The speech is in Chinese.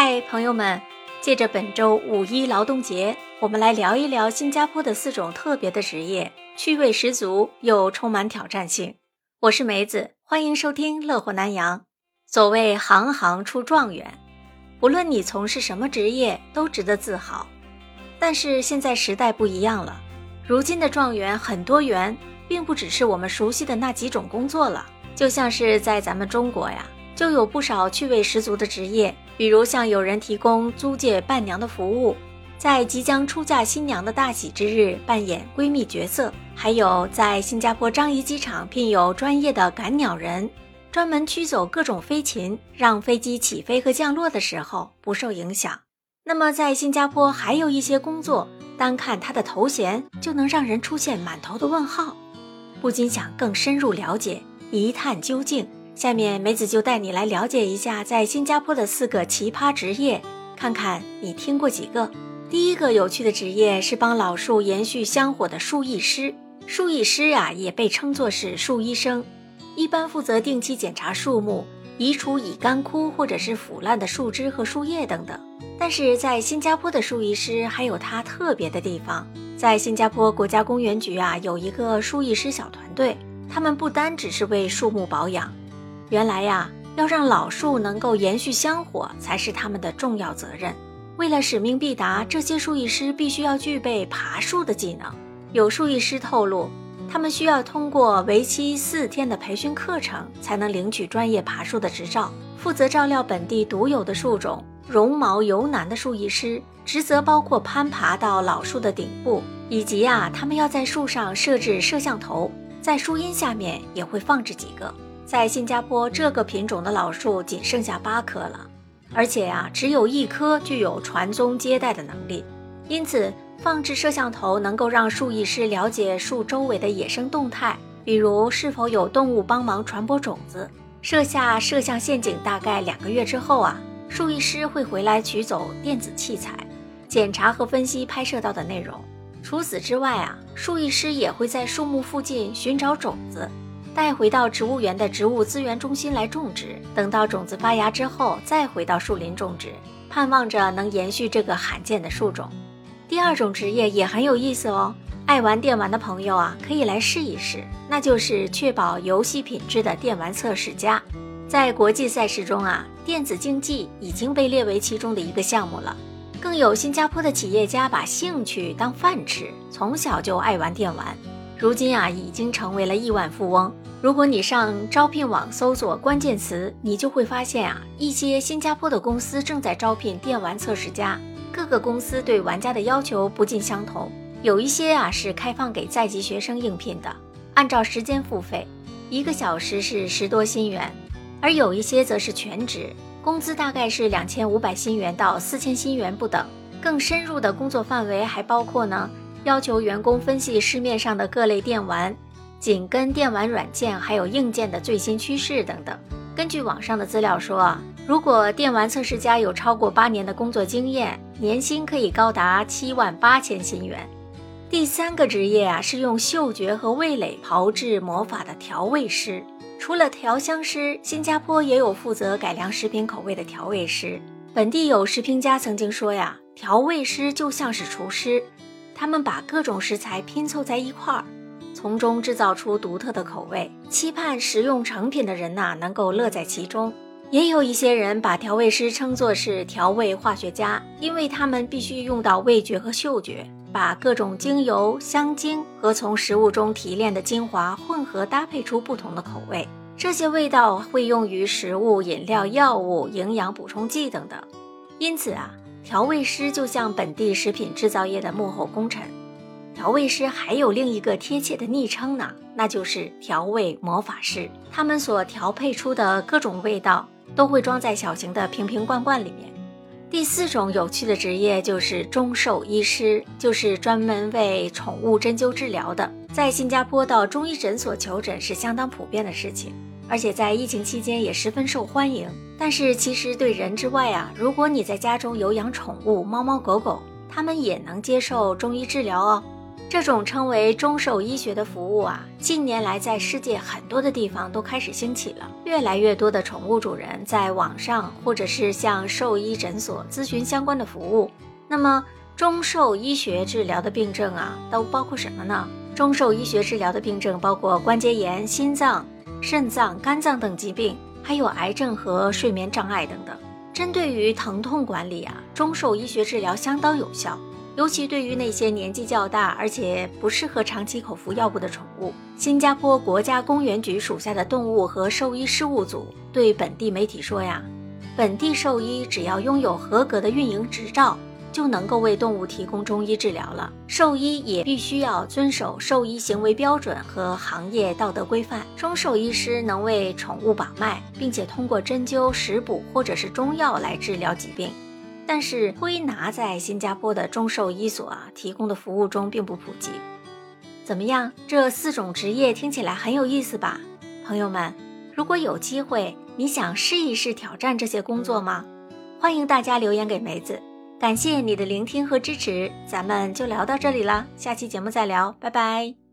嗨，朋友们！借着本周五一劳动节，我们来聊一聊新加坡的四种特别的职业，趣味十足又充满挑战性。我是梅子，欢迎收听《乐活南洋》。所谓行行出状元，不论你从事什么职业，都值得自豪。但是现在时代不一样了，如今的状元很多元，并不只是我们熟悉的那几种工作了。就像是在咱们中国呀，就有不少趣味十足的职业。比如像有人提供租借伴娘的服务，在即将出嫁新娘的大喜之日扮演闺蜜角色；还有在新加坡樟宜机场聘有专业的赶鸟人，专门驱走各种飞禽，让飞机起飞和降落的时候不受影响。那么在新加坡还有一些工作，单看他的头衔就能让人出现满头的问号，不禁想更深入了解，一探究竟。下面梅子就带你来了解一下在新加坡的四个奇葩职业，看看你听过几个。第一个有趣的职业是帮老树延续香火的树艺师。树艺师啊，也被称作是树医生，一般负责定期检查树木，移除已干枯或者是腐烂的树枝和树叶等等。但是在新加坡的树艺师还有它特别的地方，在新加坡国家公园局啊，有一个树艺师小团队，他们不单只是为树木保养。原来呀，要让老树能够延续香火，才是他们的重要责任。为了使命必达，这些树艺师必须要具备爬树的技能。有树艺师透露，他们需要通过为期四天的培训课程，才能领取专业爬树的执照。负责照料本地独有的树种绒毛油楠的树艺师，职责包括攀爬到老树的顶部，以及啊，他们要在树上设置摄像头，在树荫下面也会放置几个。在新加坡，这个品种的老树仅剩下八棵了，而且呀，只有一棵具有传宗接代的能力。因此，放置摄像头能够让树艺师了解树周围的野生动态，比如是否有动物帮忙传播种子。设下摄像陷阱大概两个月之后啊，树艺师会回来取走电子器材，检查和分析拍摄到的内容。除此之外啊，树艺师也会在树木附近寻找种子。带回到植物园的植物资源中心来种植，等到种子发芽之后，再回到树林种植，盼望着能延续这个罕见的树种。第二种职业也很有意思哦，爱玩电玩的朋友啊，可以来试一试，那就是确保游戏品质的电玩测试家。在国际赛事中啊，电子竞技已经被列为其中的一个项目了。更有新加坡的企业家把兴趣当饭吃，从小就爱玩电玩，如今啊，已经成为了亿万富翁。如果你上招聘网搜索关键词，你就会发现啊，一些新加坡的公司正在招聘电玩测试家。各个公司对玩家的要求不尽相同，有一些啊是开放给在籍学生应聘的，按照时间付费，一个小时是十多新元；而有一些则是全职，工资大概是两千五百新元到四千新元不等。更深入的工作范围还包括呢，要求员工分析市面上的各类电玩。紧跟电玩软件还有硬件的最新趋势等等。根据网上的资料说，如果电玩测试家有超过八年的工作经验，年薪可以高达七万八千新元。第三个职业啊，是用嗅觉和味蕾炮制魔法的调味师。除了调香师，新加坡也有负责改良食品口味的调味师。本地有食品家曾经说呀，调味师就像是厨师，他们把各种食材拼凑在一块儿。从中制造出独特的口味，期盼食用成品的人呐能够乐在其中。也有一些人把调味师称作是调味化学家，因为他们必须用到味觉和嗅觉，把各种精油、香精和从食物中提炼的精华混合搭配出不同的口味。这些味道会用于食物、饮料、药物、营养补充剂等等。因此啊，调味师就像本地食品制造业的幕后功臣。调味师还有另一个贴切的昵称呢，那就是调味魔法师。他们所调配出的各种味道都会装在小型的瓶瓶罐罐里面。第四种有趣的职业就是中兽医师，就是专门为宠物针灸治疗的。在新加坡到中医诊所求诊是相当普遍的事情，而且在疫情期间也十分受欢迎。但是其实对人之外啊，如果你在家中有养宠物，猫猫狗狗，它们也能接受中医治疗哦。这种称为中兽医学的服务啊，近年来在世界很多的地方都开始兴起了。越来越多的宠物主人在网上或者是向兽医诊所咨询相关的服务。那么，中兽医学治疗的病症啊，都包括什么呢？中兽医学治疗的病症包括关节炎、心脏、肾脏、肝脏等疾病，还有癌症和睡眠障碍等等。针对于疼痛管理啊，中兽医学治疗相当有效。尤其对于那些年纪较大而且不适合长期口服药物的宠物，新加坡国家公园局属下的动物和兽医事务组对本地媒体说呀，本地兽医只要拥有合格的运营执照，就能够为动物提供中医治疗了。兽医也必须要遵守兽医行为标准和行业道德规范。中兽医师能为宠物把脉，并且通过针灸、食补或者是中药来治疗疾病。但是推拿在新加坡的中兽医所啊提供的服务中并不普及。怎么样？这四种职业听起来很有意思吧？朋友们，如果有机会，你想试一试挑战这些工作吗？欢迎大家留言给梅子。感谢你的聆听和支持，咱们就聊到这里了，下期节目再聊，拜拜。